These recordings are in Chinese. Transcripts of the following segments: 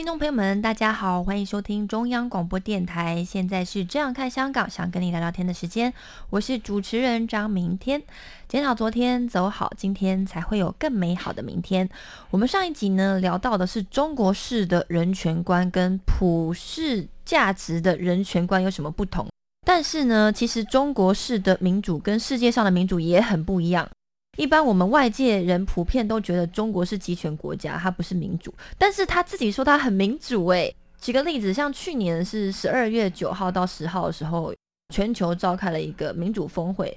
听众朋友们，大家好，欢迎收听中央广播电台。现在是这样看香港，想跟你聊聊天的时间，我是主持人张明天。检讨昨天，走好今天，才会有更美好的明天。我们上一集呢聊到的是中国式的人权观跟普世价值的人权观有什么不同？但是呢，其实中国式的民主跟世界上的民主也很不一样。一般我们外界人普遍都觉得中国是集权国家，它不是民主，但是他自己说他很民主诶。举个例子，像去年是十二月九号到十号的时候，全球召开了一个民主峰会，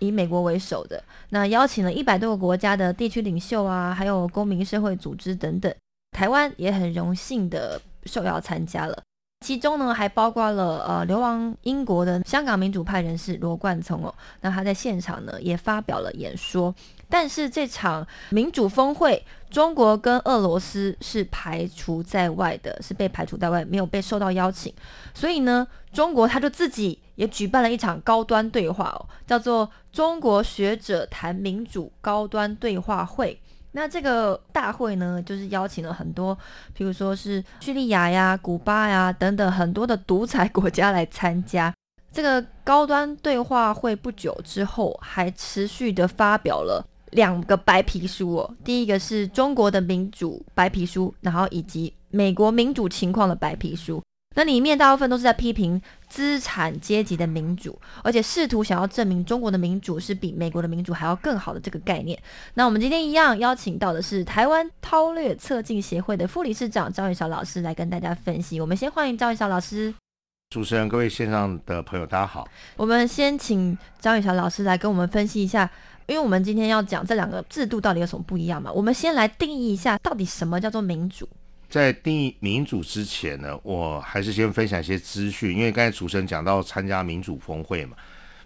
以美国为首的，那邀请了一百多个国家的地区领袖啊，还有公民社会组织等等，台湾也很荣幸的受邀参加了。其中呢，还包括了呃流亡英国的香港民主派人士罗冠聪哦，那他在现场呢也发表了演说。但是这场民主峰会，中国跟俄罗斯是排除在外的，是被排除在外，没有被受到邀请。所以呢，中国他就自己也举办了一场高端对话哦，叫做“中国学者谈民主高端对话会”。那这个大会呢，就是邀请了很多，比如说是叙利亚呀、古巴呀等等很多的独裁国家来参加。这个高端对话会不久之后，还持续的发表了两个白皮书哦。第一个是中国的民主白皮书，然后以及美国民主情况的白皮书。那里面大部分都是在批评资产阶级的民主，而且试图想要证明中国的民主是比美国的民主还要更好的这个概念。那我们今天一样邀请到的是台湾韬略策进协会的副理事长张宇晓老师来跟大家分析。我们先欢迎张宇晓老师。主持人、各位线上的朋友，大家好。我们先请张宇晓老师来跟我们分析一下，因为我们今天要讲这两个制度到底有什么不一样嘛。我们先来定义一下，到底什么叫做民主？在定义民主之前呢，我还是先分享一些资讯，因为刚才主持人讲到参加民主峰会嘛，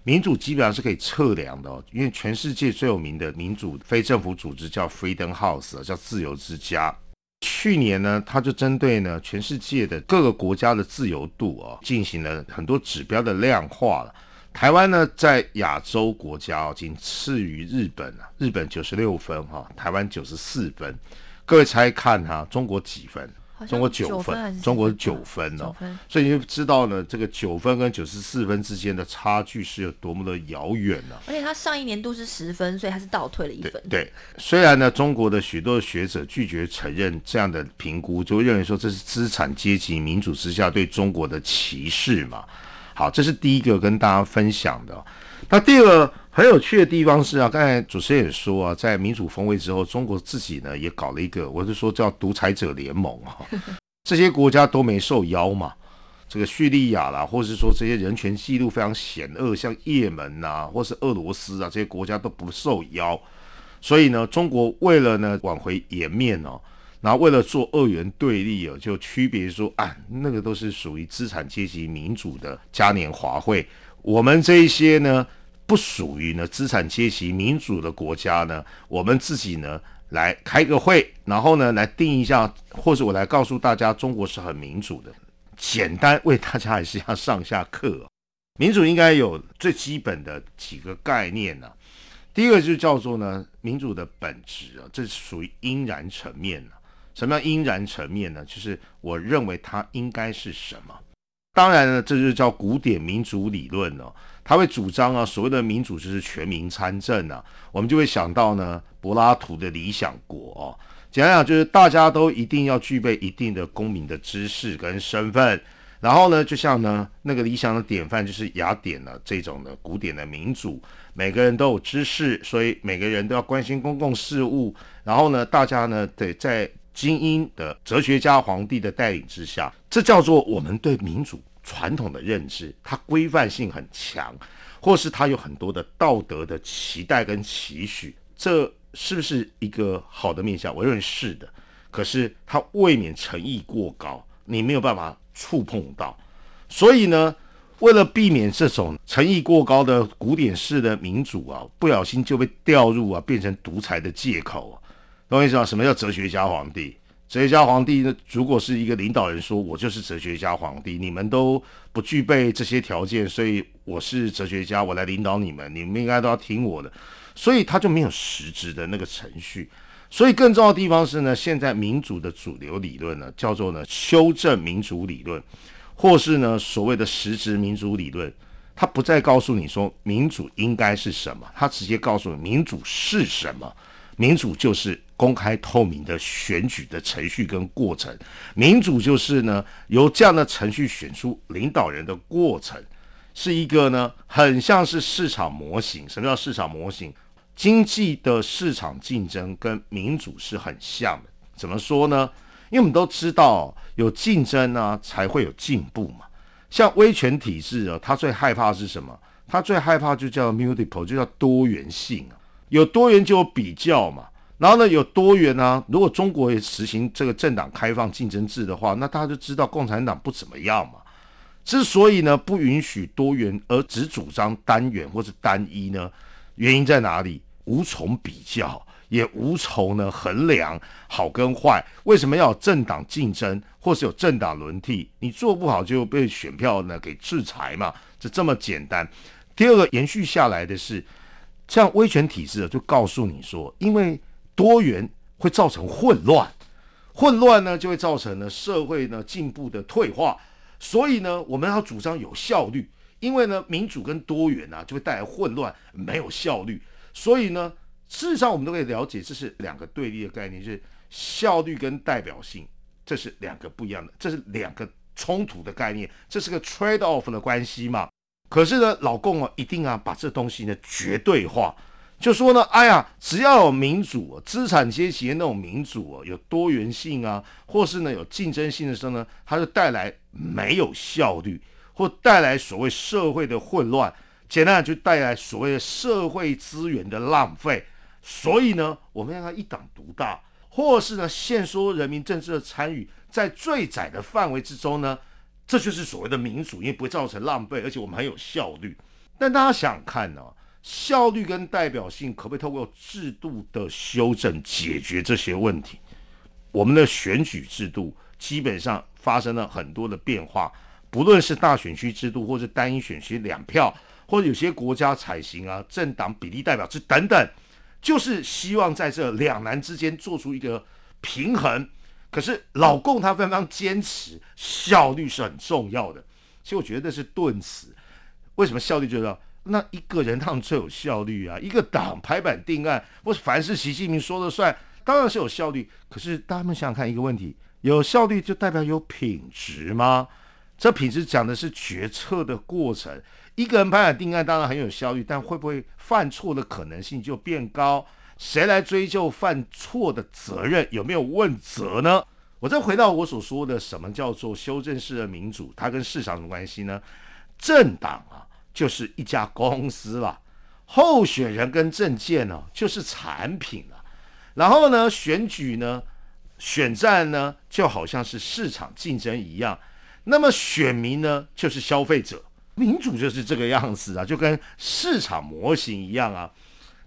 民主基本上是可以测量的哦，因为全世界最有名的民主非政府组织叫 Freedom House，叫自由之家。去年呢，他就针对呢全世界的各个国家的自由度哦，进行了很多指标的量化了。台湾呢，在亚洲国家哦，仅次于日本啊，日本九十六分哈、台湾九十四分。各位猜看哈、中国几分？中国九分，中国九分哦，分所以你就知道呢，这个九分跟九十四分之间的差距是有多么的遥远呢、而且他上一年度是十分，所以他是倒退了一分。对，虽然呢，中国的许多学者拒绝承认这样的评估，就认为说这是资产阶级民主之下对中国的歧视嘛。好，这是第一个跟大家分享的。那第二个很有趣的地方是啊，刚才主持人也说啊，在民主峰会之后，中国自己呢也搞了一个，我是说叫独裁者联盟啊，这些国家都没受邀嘛。这个叙利亚啦，或是说这些人权记录非常险恶，像也门呐、或是俄罗斯啊这些国家都不受邀，所以呢，中国为了呢挽回颜面哦，然后为了做二元对立哦，就区别说啊，那个都是属于资产阶级民主的嘉年华会，我们这一些呢不属于呢资产阶级民主的国家呢，我们自己呢来开个会，然后呢来定一下，或者我来告诉大家，中国是很民主的。简单为大家还是要上下课、民主应该有最基本的几个概念呢、第一个就叫做呢，民主的本质啊，这是属于应然层面啊。什么叫应然层面呢？就是我认为它应该是什么。当然呢，这就叫古典民主理论哦。他会主张啊，所谓的民主就是全民参政啊。我们就会想到呢，柏拉图的理想国哦。讲讲，就是大家都一定要具备一定的公民的知识跟身份，然后呢，就像呢那个理想的典范就是雅典呢这种的古典的民主，每个人都有知识，所以每个人都要关心公共事务。然后呢，大家呢得在精英的哲学家、皇帝的带领之下，这叫做我们对民主传统的认知，它规范性很强，或是它有很多的道德的期待跟期许，这是不是一个好的面向？我认为是的。可是它未免诚意过高，你没有办法触碰到。所以呢，为了避免这种诚意过高的古典式的民主啊，不小心就被掉入啊变成独裁的借口啊。懂我意思吗？什么叫哲学家皇帝？哲学家皇帝呢？如果是一个领导人说，我就是哲学家皇帝，你们都不具备这些条件，所以我是哲学家，我来领导你们，你们应该都要听我的。所以他就没有实质的那个程序。所以更重要的地方是呢，现在民主的主流理论呢，叫做呢修正民主理论，或是呢所谓的实质民主理论，它不再告诉你说民主应该是什么，它直接告诉你民主是什么。民主就是公开透明的选举的程序跟过程，民主就是呢由这样的程序选出领导人的过程，是一个呢很像是市场模型。什么叫市场模型？经济的市场竞争跟民主是很像的。怎么说呢？因为我们都知道有竞争呢才会有进步嘛。像威权体制啊，它最害怕是什么？它最害怕就叫 multiple，就叫多元性啊。有多元就有比较嘛，然后呢有多元啊。如果中国也实行这个政党开放竞争制的话，那大家就知道共产党不怎么样嘛。之所以呢不允许多元，而只主张单元或是单一呢，原因在哪里？无从比较，也无从呢衡量好跟坏。为什么要有政党竞争，或是有政党轮替？你做不好就被选票呢给制裁嘛，就这么简单。第二个延续下来的是。像威权体制就告诉你说，因为多元会造成混乱，混乱呢就会造成呢社会呢进步的退化，所以呢我们要主张有效率，因为呢民主跟多元啊就会带来混乱，没有效率，所以呢事实上我们都可以了解，这是两个对立的概念，就是效率跟代表性，这是两个不一样的，这是两个冲突的概念，这是个 trade off 的关系嘛。可是呢，老共啊，一定啊把这东西呢绝对化，就说呢，哎呀，只要有民主，资产阶级那种民主啊，有多元性啊，或是呢有竞争性的时候呢，它就带来没有效率，或带来所谓社会的混乱，简单就带来所谓的社会资源的浪费。所以呢，我们要一党独大，或是呢限缩人民政治的参与，在最窄的范围之中呢。这就是所谓的民主，因为不会造成浪费，而且我们很有效率。但大家想看呢，效率跟代表性可不可以透过制度的修正解决这些问题？我们的选举制度基本上发生了很多的变化，不论是大选区制度，或是单一选区两票，或者有些国家采行啊政党比例代表制等等，就是希望在这两难之间做出一个平衡。可是老共他非常坚持效率是很重要的，其实我觉得是顿词。为什么效率重要？那一个人当然最有效率啊，一个党排版定案，或凡是习近平说了算，当然是有效率。可是大家们想想看一个问题：有效率就代表有品质吗？这品质讲的是决策的过程。一个人排版定案当然很有效率，但会不会犯错的可能性就变高？谁来追究犯错的责任？有没有问责呢？我再回到我所说的，什么叫做修正式的民主？它跟市场什么关系呢？政党啊，就是一家公司了；候选人跟政见呢，就是产品了。然后呢，选举呢，选战呢，就好像是市场竞争一样。那么选民呢，就是消费者。民主就是这个样子啊，就跟市场模型一样啊。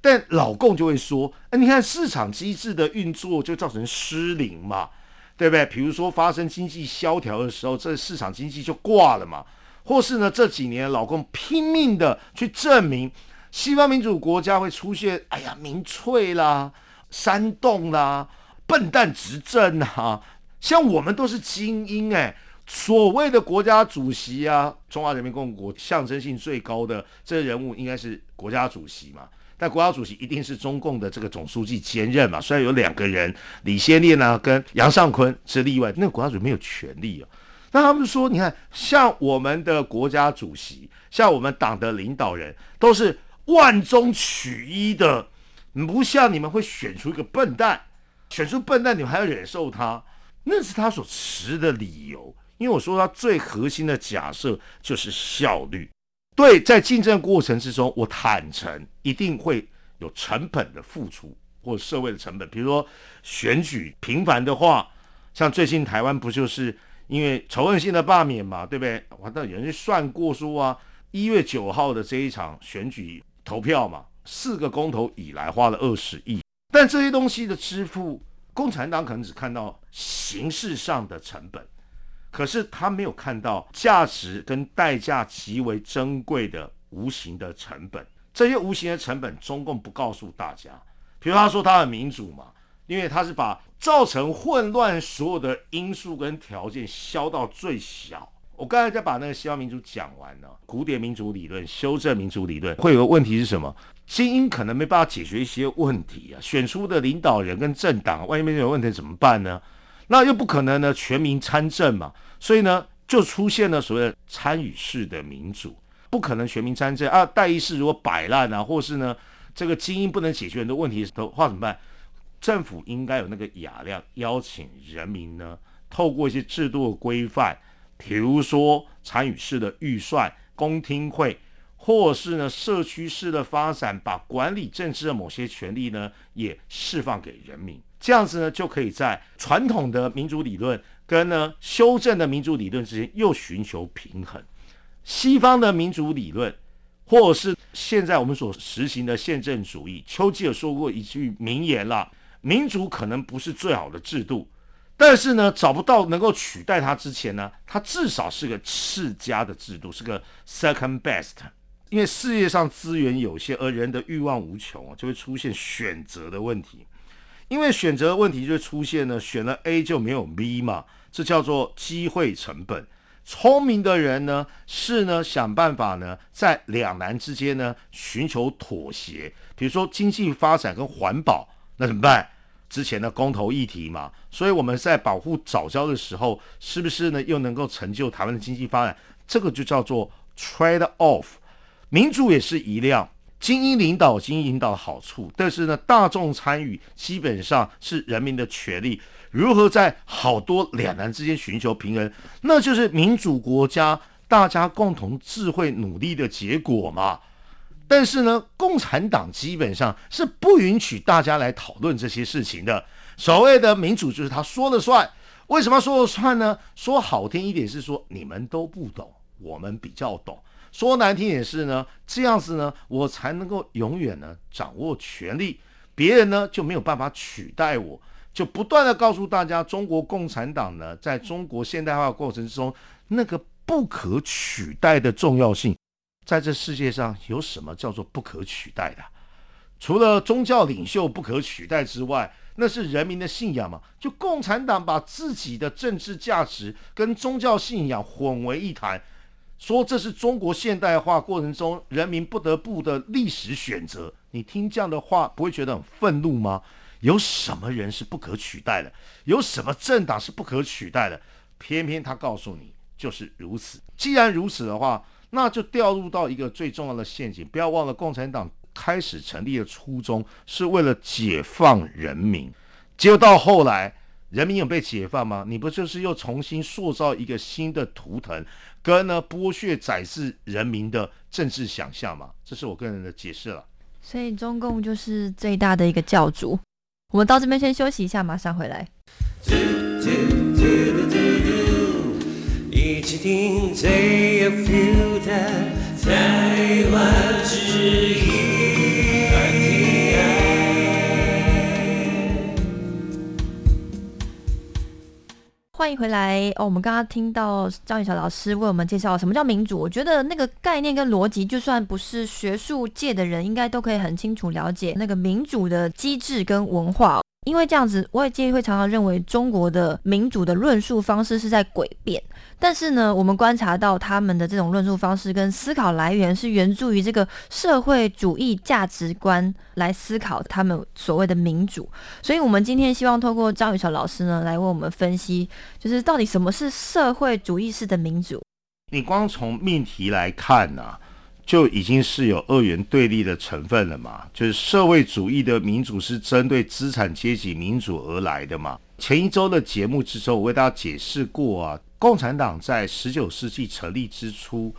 但老共就会说：“哎，你看市场机制的运作就造成失灵嘛，对不对？比如说发生经济萧条的时候，这市场经济就挂了嘛。或是呢，这几年老共拼命的去证明西方民主国家会出现，哎呀，民粹啦、煽动啦、笨蛋执政啊。像我们都是精英哎，所谓的国家主席啊，中华人民共和国象征性最高的这个人物应该是国家主席嘛。”但国家主席一定是中共的这个总书记兼任嘛？虽然有两个人，李先念呢跟杨尚昆是例外，那个国家主席没有权利啊。那他们说，你看，像我们的国家主席，像我们党的领导人，都是万中取一的，不像你们会选出一个笨蛋，选出笨蛋，你们还要忍受他，那是他所持的理由。因为我说他最核心的假设就是效率。对，在竞争过程之中，我坦诚一定会有成本的付出或社会的成本，比如说选举频繁的话，像最近台湾不就是因为仇恨性的罢免嘛，对不对？完了，有人算过说啊，一月九号的这一场选举投票嘛，四个公投以来花了二十亿，但这些东西的支付，共产党可能只看到形式上的成本。可是他没有看到价值跟代价极为珍贵的无形的成本，这些无形的成本，中共不告诉大家。比如他说他很民主嘛，因为他是把造成混乱所有的因素跟条件消到最小。我刚才在把那个西方民主讲完了，古典民主理论、修正民主理论，会有个问题是什么？精英可能没办法解决一些问题啊，选出的领导人跟政党，万一面有问题怎么办呢？那又不可能呢，全民参政嘛，所以呢，就出现了所谓的参与式的民主，不可能全民参政啊。代议士如果摆烂啊，或是呢，这个精英不能解决很多问题的话怎么办？政府应该有那个雅量，邀请人民呢，透过一些制度的规范，比如说参与式的预算、公听会，或是呢社区式的发展，把管理政治的某些权利呢，也释放给人民。这样子呢，就可以在传统的民主理论跟呢修正的民主理论之间又寻求平衡。西方的民主理论，或者是现在我们所实行的宪政主义，丘吉尔说过一句名言啦：民主可能不是最好的制度，但是呢，找不到能够取代它之前呢，它至少是个次佳的制度，是个 second best。因为世界上资源有限，而人的欲望无穷，就会出现选择的问题。因为选择的问题就会出现呢，选了 A 就没有 B 嘛，这叫做机会成本。聪明的人呢，是呢想办法呢，在两难之间呢寻求妥协。比如说经济发展跟环保，那怎么办？之前的公投议题嘛，所以我们在保护早教的时候，是不是呢又能够成就台湾的经济发展？这个就叫做 trade off。民主也是一样。精英领导，精英领导的好处，但是呢，大众参与基本上是人民的权利。如何在好多两难之间寻求平衡，那就是民主国家大家共同智慧努力的结果嘛。但是呢，共产党基本上是不允许大家来讨论这些事情的。所谓的民主就是他说了算。为什么说了算呢？说好听一点是说你们都不懂，我们比较懂。说难听点是呢，这样子呢，我才能够永远呢掌握权力，别人呢就没有办法取代我，就不断的告诉大家，中国共产党呢，在中国现代化过程之中，那个不可取代的重要性，在这世界上有什么叫做不可取代的？除了宗教领袖不可取代之外，那是人民的信仰嘛？就共产党把自己的政治价值跟宗教信仰混为一谈。说这是中国现代化过程中人民不得不的历史选择。你听这样的话，不会觉得很愤怒吗？有什么人是不可取代的？有什么政党是不可取代的？偏偏他告诉你就是如此。既然如此的话，那就掉入到一个最重要的陷阱。不要忘了，共产党开始成立的初衷是为了解放人民，结果到后来，人民有被解放吗？你不就是又重新塑造一个新的图腾？跟呢剥削宰制人民的政治想象吗，这是我个人的解释了。所以中共就是最大的一个教主。我们到这边先休息一下，马上回来。一起听台湾之音。欢迎回来哦！我们刚刚听到张雨晓老师为我们介绍什么叫民主，我觉得那个概念跟逻辑，就算不是学术界的人，应该都可以很清楚了解那个民主的机制跟文化。因为这样子，外界会常常认为中国的民主的论述方式是在诡辩。但是呢，我们观察到他们的这种论述方式跟思考来源是源自于这个社会主义价值观来思考他们所谓的民主。所以，我们今天希望透过张雨桥老师呢，来为我们分析，就是到底什么是社会主义式的民主。你光从命题来看呢？就已经是有二元对立的成分了嘛？就是社会主义的民主是针对资产阶级民主而来的嘛？前一周的节目之中，我为大家解释过啊，共产党在十九世纪成立之初，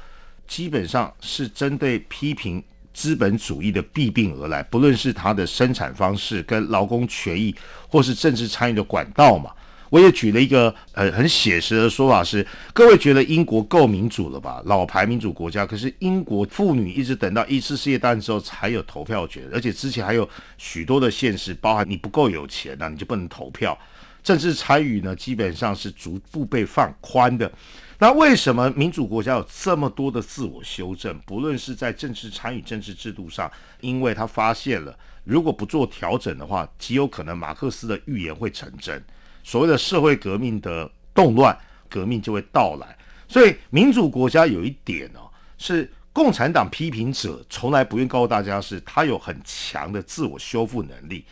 基本上是针对批评资本主义的弊病而来，不论是它的生产方式、跟劳工权益，或是政治参与的管道嘛。我也举了一个呃很写实的说法是，各位觉得英国够民主了吧？老牌民主国家，可是英国妇女一直等到一次世界大战之后才有投票权，而且之前还有许多的现实，包含你不够有钱呐，你就不能投票。政治参与呢，基本上是逐步被放宽的。那为什么民主国家有这么多的自我修正？不论是在政治参与、政治制度上，因为他发现了，如果不做调整的话，极有可能马克思的预言会成真。所谓的社会革命的动乱，革命就会到来。所以民主国家有一点哦，是共产党批评者从来不愿告诉大家，是他有很强的自我修复能力。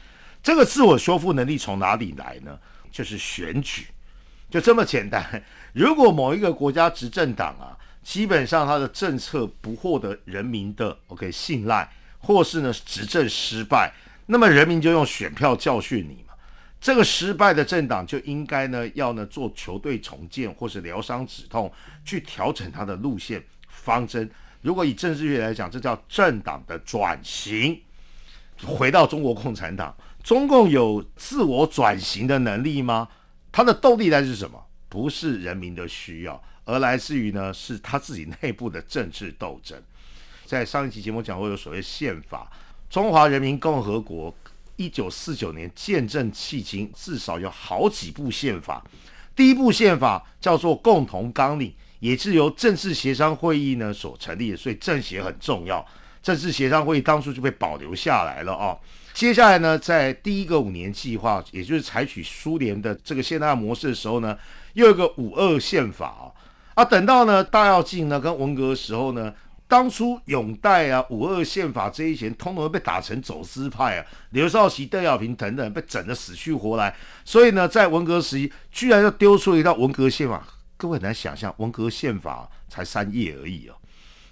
这个自我修复能力从哪里来呢？就是选举，就这么简单。如果某一个国家执政党啊，基本上他的政策不获得人民的 OK 信赖，或是呢执政失败，那么人民就用选票教训你。这个失败的政党就应该呢，要呢做球队重建或是疗伤止痛，去调整它的路线方针。如果以政治学来讲，这叫政党的转型。回到中国共产党，中共有自我转型的能力吗？它的动力来自什么？不是人民的需要，而来自于呢是他自己内部的政治斗争。在上一期节目讲过，有所谓宪法，中华人民共和国。一九四九年见证迄今，至少有好几部宪法。第一部宪法叫做《共同纲领》，也是由政治协商会议呢所成立的，所以政协很重要。政治协商会议当初就被保留下来了啊。接下来呢，在第一个五年计划，也就是采取苏联的这个现代模式的时候呢，又有一个五二宪法啊。啊，等到呢大跃进呢跟文革的时候呢。当初永代啊、五二宪法这一些，通通被打成走私派啊，刘少奇、邓小平等等被整得死去活来。所以呢，在文革时期，居然又丢出一套文革宪法，各位很难想象，文革宪法才三页而已哦，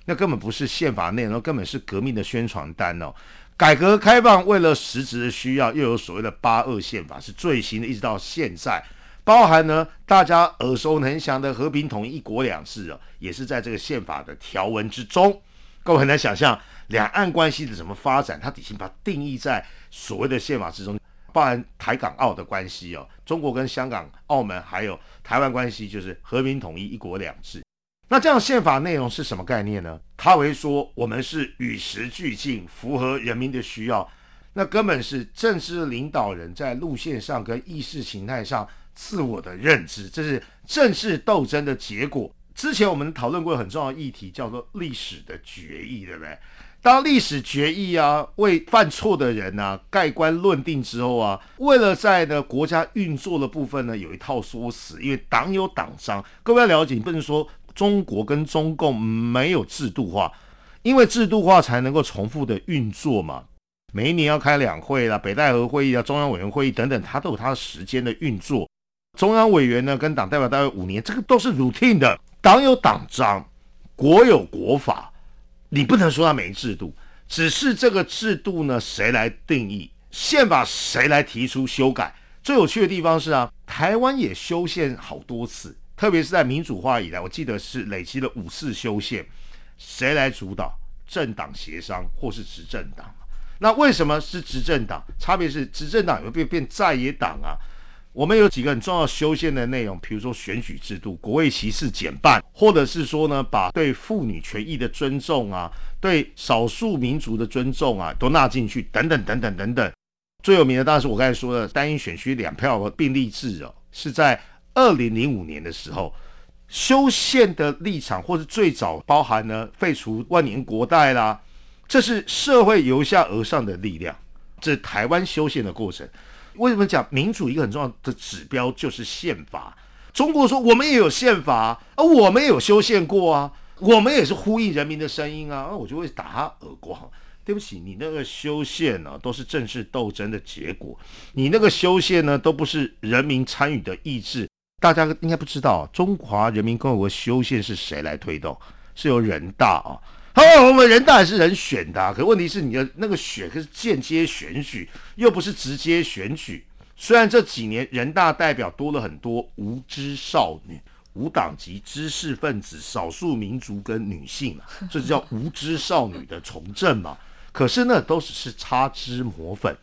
那根本不是宪法内容，根本是革命的宣传单哦。改革开放为了实质的需要，又有所谓的八二宪法，是最新的，一直到现在。包含呢，大家耳熟能详的和平统一、一国两制啊，也是在这个宪法的条文之中。各位很难想象两岸关系的怎么发展，它已经把它定义在所谓的宪法之中。包含台港澳的关系哦，中国跟香港、澳门还有台湾关系，就是和平统一、一国两制。那这样宪法内容是什么概念呢？他会说我们是与时俱进，符合人民的需要。那根本是政治领导人在路线上跟意识形态上。自我的认知，这是政治斗争的结果。之前我们讨论过很重要议题，叫做历史的决议，对不对？当历史决议啊，为犯错的人啊盖棺论定之后啊，为了在呢国家运作的部分呢有一套说辞，因为党有党章，各位要了解，你不能说中国跟中共没有制度化，因为制度化才能够重复的运作嘛。每一年要开两会啦，北戴河会议啊，中央委员会议等等，它都有它的时间的运作。中央委员呢，跟党代表大概五年，这个都是 routine 的。党有党章，国有国法，你不能说它没制度，只是这个制度呢，谁来定义宪法？谁来提出修改？最有趣的地方是啊，台湾也修宪好多次，特别是在民主化以来，我记得是累积了五次修宪。谁来主导？政党协商或是执政党？那为什么是执政党？差别是执政党会变变在野党啊。我们有几个很重要修宪的内容，比如说选举制度、国位歧视减半，或者是说呢，把对妇女权益的尊重啊，对少数民族的尊重啊，都纳进去，等等等等等等。最有名的当然是我刚才说的单一选区两票并立制哦，是在二零零五年的时候修宪的立场，或是最早包含呢废除万年国代啦，这是社会由下而上的力量，这台湾修宪的过程。为什么讲民主一个很重要的指标就是宪法？中国说我们也有宪法，而我们也有修宪过啊，我们也是呼应人民的声音啊，我就会打他耳光。对不起，你那个修宪呢，都是政治斗争的结果，你那个修宪呢，都不是人民参与的意志。大家应该不知道，中华人民共和国修宪是谁来推动？是由人大啊。好，我们人大也是人选的，可问题是你的那个选可是间接选举，又不是直接选举。虽然这几年人大代表多了很多无知少女。无党籍知识分子、少数民族跟女性，这就叫无知少女的从政嘛。可是那，都只是擦脂抹粉。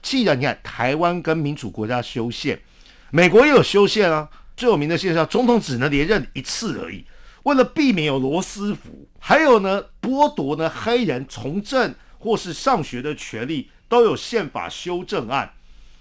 既然你看台湾跟民主国家修宪，美国也有修宪啊。最有名的现象，总统只能连任一次而已。为了避免有罗斯福，还有呢剥夺呢黑人从政或是上学的权利，都有宪法修正案。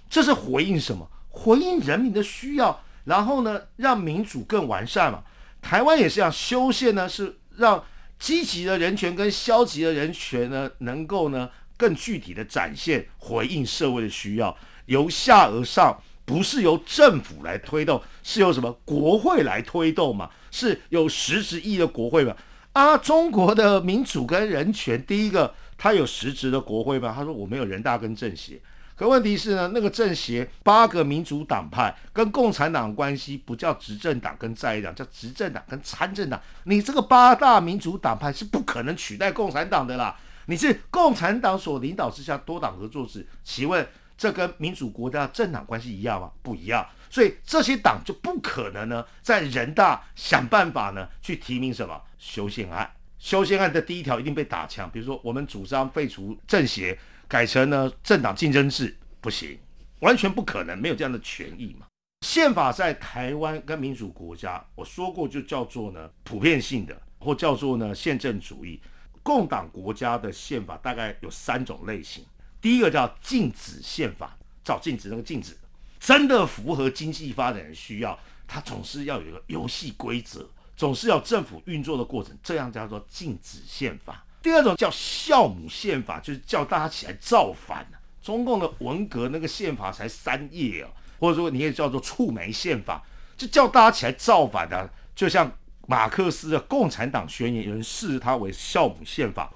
这是回应什么？回应人民的需要。然后呢，让民主更完善嘛。台湾也是这样，修宪呢是让积极的人权跟消极的人权呢，能够呢更具体的展现，回应社会的需要，由下而上，不是由政府来推动，是由什么国会来推动嘛？是有实质意义的国会嘛？啊，中国的民主跟人权，第一个，它有实质的国会吗？他说我没有人大跟政协。可问题是呢，那个政协八个民主党派跟共产党关系不叫执政党跟在野党，叫执政党跟参政党。你这个八大民主党派是不可能取代共产党的啦。你是共产党所领导之下多党合作制，请问这跟民主国家政党关系一样吗？不一样。所以这些党就不可能呢，在人大想办法呢去提名什么修宪案。修宪案的第一条一定被打枪，比如说我们主张废除政协。改成呢政党竞争制不行，完全不可能，没有这样的权益嘛。宪法在台湾跟民主国家，我说过就叫做呢普遍性的，或叫做呢宪政主义。共党国家的宪法大概有三种类型，第一个叫禁止宪法，照禁止那个禁止，真的符合经济发展的需要，它总是要有一个游戏规则，总是要政府运作的过程，这样叫做禁止宪法。第二种叫孝母宪法，就是叫大家起来造反中共的文革那个宪法才三页啊，或者说你也叫做触媒宪法，就叫大家起来造反的。就像马克思的《共产党宣言》，有人视它为孝母宪法。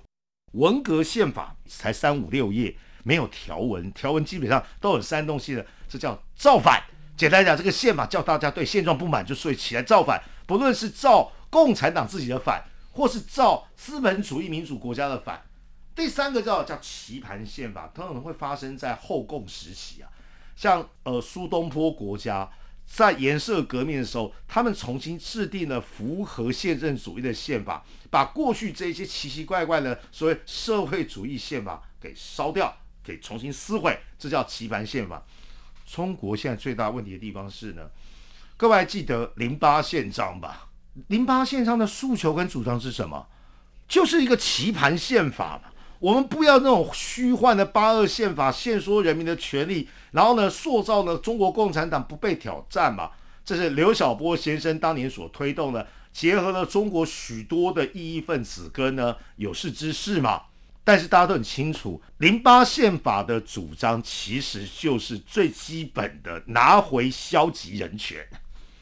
文革宪法才三五六页，没有条文，条文基本上都很煽动性的，这叫造反。简单讲，这个宪法叫大家对现状不满，就所以起来造反，不论是造共产党自己的反。或是造资本主义民主国家的反，第三个叫叫棋盘宪法，通常会发生在后共时期啊，像呃苏东坡国家在颜色革命的时候，他们重新制定了符合宪政主义的宪法，把过去这些奇奇怪怪的所谓社会主义宪法给烧掉，给重新撕毁，这叫棋盘宪法。中国现在最大问题的地方是呢，各位还记得零八宪章吧？零八宪章的诉求跟主张是什么？就是一个棋盘宪法嘛。我们不要那种虚幻的八二宪法，限缩人民的权利，然后呢，塑造了中国共产党不被挑战嘛。这是刘晓波先生当年所推动的，结合了中国许多的异议分子跟呢有识之士嘛。但是大家都很清楚，零八宪法的主张其实就是最基本的拿回消极人权。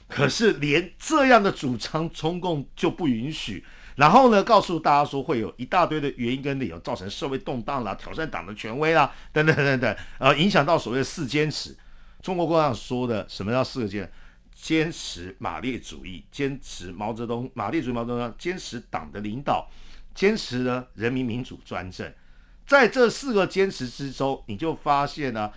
可是连这样的主张，中共就不允许。然后呢，告诉大家说会有一大堆的原因跟理由，造成社会动荡啦，挑战党的权威啦，等等等等，呃，影响到所谓的四坚持。中国共产党说的什么叫四个坚？坚持马列主义，坚持毛泽东，马列主义毛泽东，坚持党的领导，坚持呢人民民主专政。在这四个坚持之中，你就发现呢。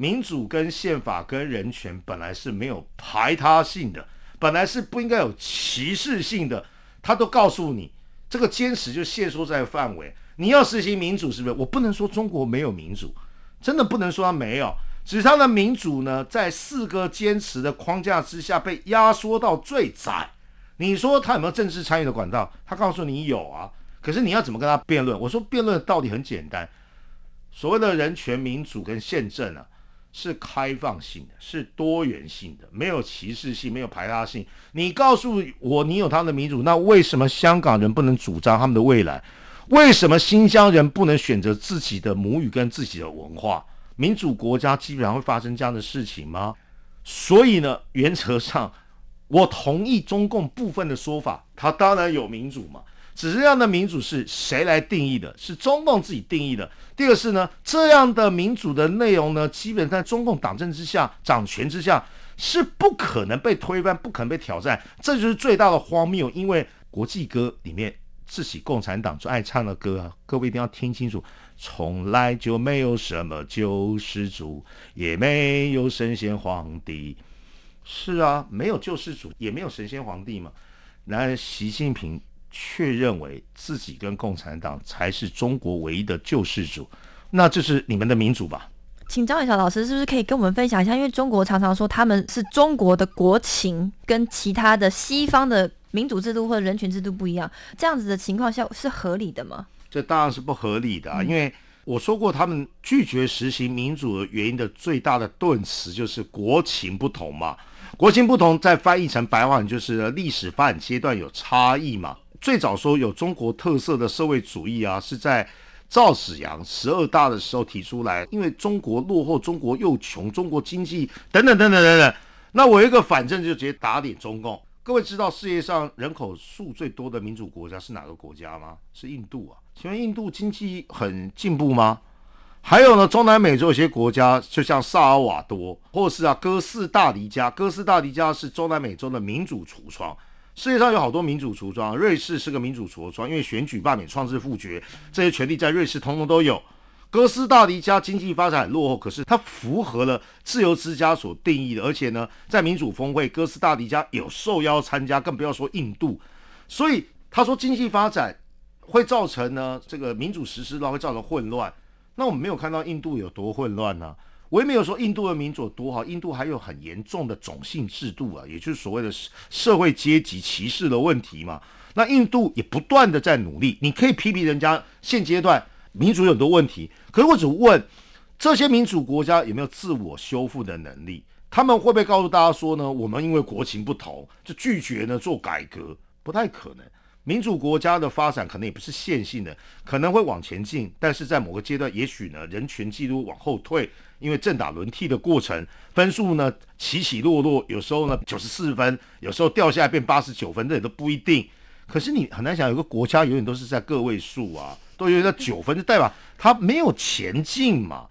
民主跟宪法跟人权本来是没有排他性的，本来是不应该有歧视性的。他都告诉你，这个坚持就限缩在范围。你要实行民主，是不是？我不能说中国没有民主，真的不能说它没有。只是它的民主呢，在四个坚持的框架之下被压缩到最窄。你说他有没有政治参与的管道？他告诉你有啊。可是你要怎么跟他辩论？我说辩论的道理很简单，所谓的人权、民主跟宪政啊。是开放性的，是多元性的，没有歧视性，没有排他性。你告诉我，你有他的民主，那为什么香港人不能主张他们的未来？为什么新疆人不能选择自己的母语跟自己的文化？民主国家基本上会发生这样的事情吗？所以呢，原则上我同意中共部分的说法，他当然有民主嘛。只是这样的民主是谁来定义的？是中共自己定义的。第二个是呢，这样的民主的内容呢，基本在中共党政之下、掌权之下是不可能被推翻、不可能被挑战。这就是最大的荒谬。因为国际歌里面自己共产党最爱唱的歌啊，各位一定要听清楚：从来就没有什么救世主，也没有神仙皇帝。是啊，没有救世主，也没有神仙皇帝嘛。然而习近平。却认为自己跟共产党才是中国唯一的救世主，那这是你们的民主吧？请张伟晓老师是不是可以跟我们分享一下？因为中国常常说他们是中国的国情跟其他的西方的民主制度或者人权制度不一样，这样子的情况下是合理的吗？这当然是不合理的啊！因为我说过，他们拒绝实行民主的原因的最大的顿词就是国情不同嘛。国情不同，再翻译成白话就是历史发展阶段有差异嘛。最早说有中国特色的社会主义啊，是在赵子阳十二大的时候提出来。因为中国落后，中国又穷，中国经济等等等等等等。那我一个反正就直接打脸中共。各位知道世界上人口数最多的民主国家是哪个国家吗？是印度啊。请问印度经济很进步吗？还有呢，中南美洲有些国家，就像萨尔瓦多，或是啊哥斯达黎加。哥斯达黎加是中南美洲的民主橱窗。世界上有好多民主橱窗，瑞士是个民主橱窗，因为选举、罢免、创制、复决这些权利在瑞士通通都有。哥斯达黎加经济发展很落后，可是它符合了自由之家所定义的，而且呢，在民主峰会，哥斯达黎加有受邀参加，更不要说印度。所以他说经济发展会造成呢这个民主实施呢会造成混乱，那我们没有看到印度有多混乱呢？我也没有说印度的民主多好，印度还有很严重的种姓制度啊，也就是所谓的社会阶级歧视的问题嘛。那印度也不断的在努力，你可以批评人家现阶段民主有很多问题，可是我只问这些民主国家有没有自我修复的能力？他们会不会告诉大家说呢？我们因为国情不同，就拒绝呢做改革？不太可能。民主国家的发展可能也不是线性的，可能会往前进，但是在某个阶段，也许呢人权记录往后退。因为政打轮替的过程，分数呢起起落落，有时候呢九十四分，有时候掉下来变八十九分，这也都不一定。可是你很难想，有个国家永远都是在个位数啊，都有在九分，就代表它没有前进嘛。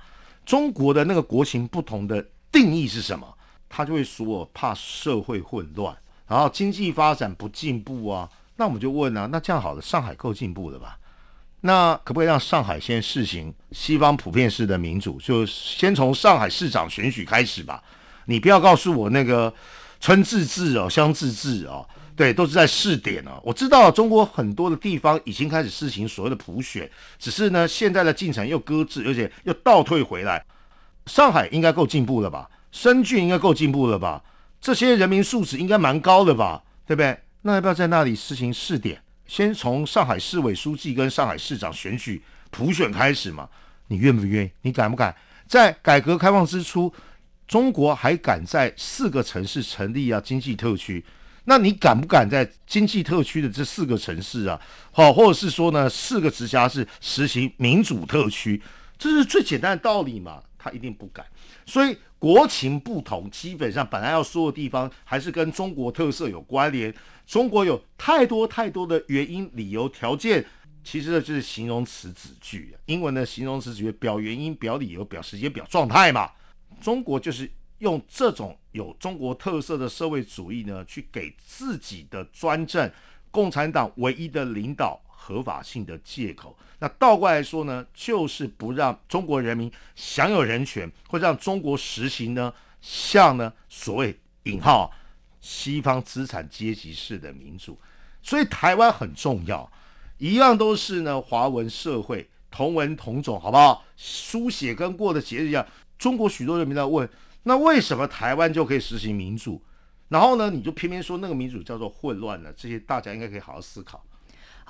中国的那个国情不同的定义是什么？他就会说怕社会混乱，然后经济发展不进步啊。那我们就问啊，那这样好了，上海够进步了吧？那可不可以让上海先试行西方普遍式的民主？就先从上海市长选举开始吧。你不要告诉我那个村自治哦、乡自治哦，对，都是在试点哦。我知道中国很多的地方已经开始试行所谓的普选，只是呢现在的进程又搁置，而且又倒退回来。上海应该够进步了吧？深圳应该够进步了吧？这些人民素质应该蛮高的吧？对不对？那要不要在那里实行试点？先从上海市委书记跟上海市长选举普选开始嘛？你愿不愿意？你敢不敢？在改革开放之初，中国还敢在四个城市成立啊经济特区？那你敢不敢在经济特区的这四个城市啊，好，或者是说呢，四个直辖市实行民主特区？这是最简单的道理嘛？他一定不敢。所以国情不同，基本上本来要说的地方，还是跟中国特色有关联。中国有太多太多的原因、理由、条件，其实呢就是形容词子句。英文的形容词子句表原因、表理由、表时间、表状态嘛。中国就是用这种有中国特色的社会主义呢，去给自己的专政、共产党唯一的领导合法性的借口。那倒过来说呢，就是不让中国人民享有人权，会让中国实行呢，像呢所谓引号。西方资产阶级式的民主，所以台湾很重要，一样都是呢华文社会同文同种，好不好？书写跟过的节日一样。中国许多人民在问，那为什么台湾就可以实行民主？然后呢，你就偏偏说那个民主叫做混乱呢？这些大家应该可以好好思考。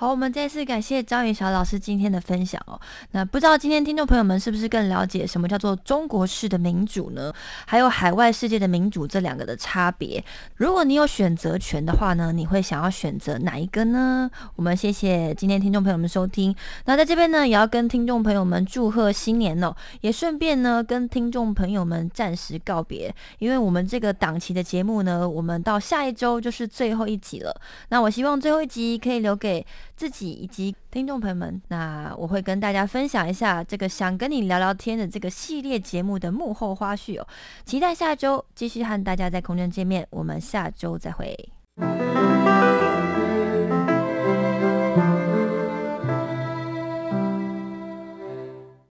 好，我们再次感谢张宇晓老师今天的分享哦。那不知道今天听众朋友们是不是更了解什么叫做中国式的民主呢？还有海外世界的民主这两个的差别？如果你有选择权的话呢，你会想要选择哪一个呢？我们谢谢今天听众朋友们收听。那在这边呢，也要跟听众朋友们祝贺新年哦，也顺便呢跟听众朋友们暂时告别，因为我们这个档期的节目呢，我们到下一周就是最后一集了。那我希望最后一集可以留给。自己以及听众朋友们，那我会跟大家分享一下这个想跟你聊聊天的这个系列节目的幕后花絮哦。期待下周继续和大家在空中见面，我们下周再会。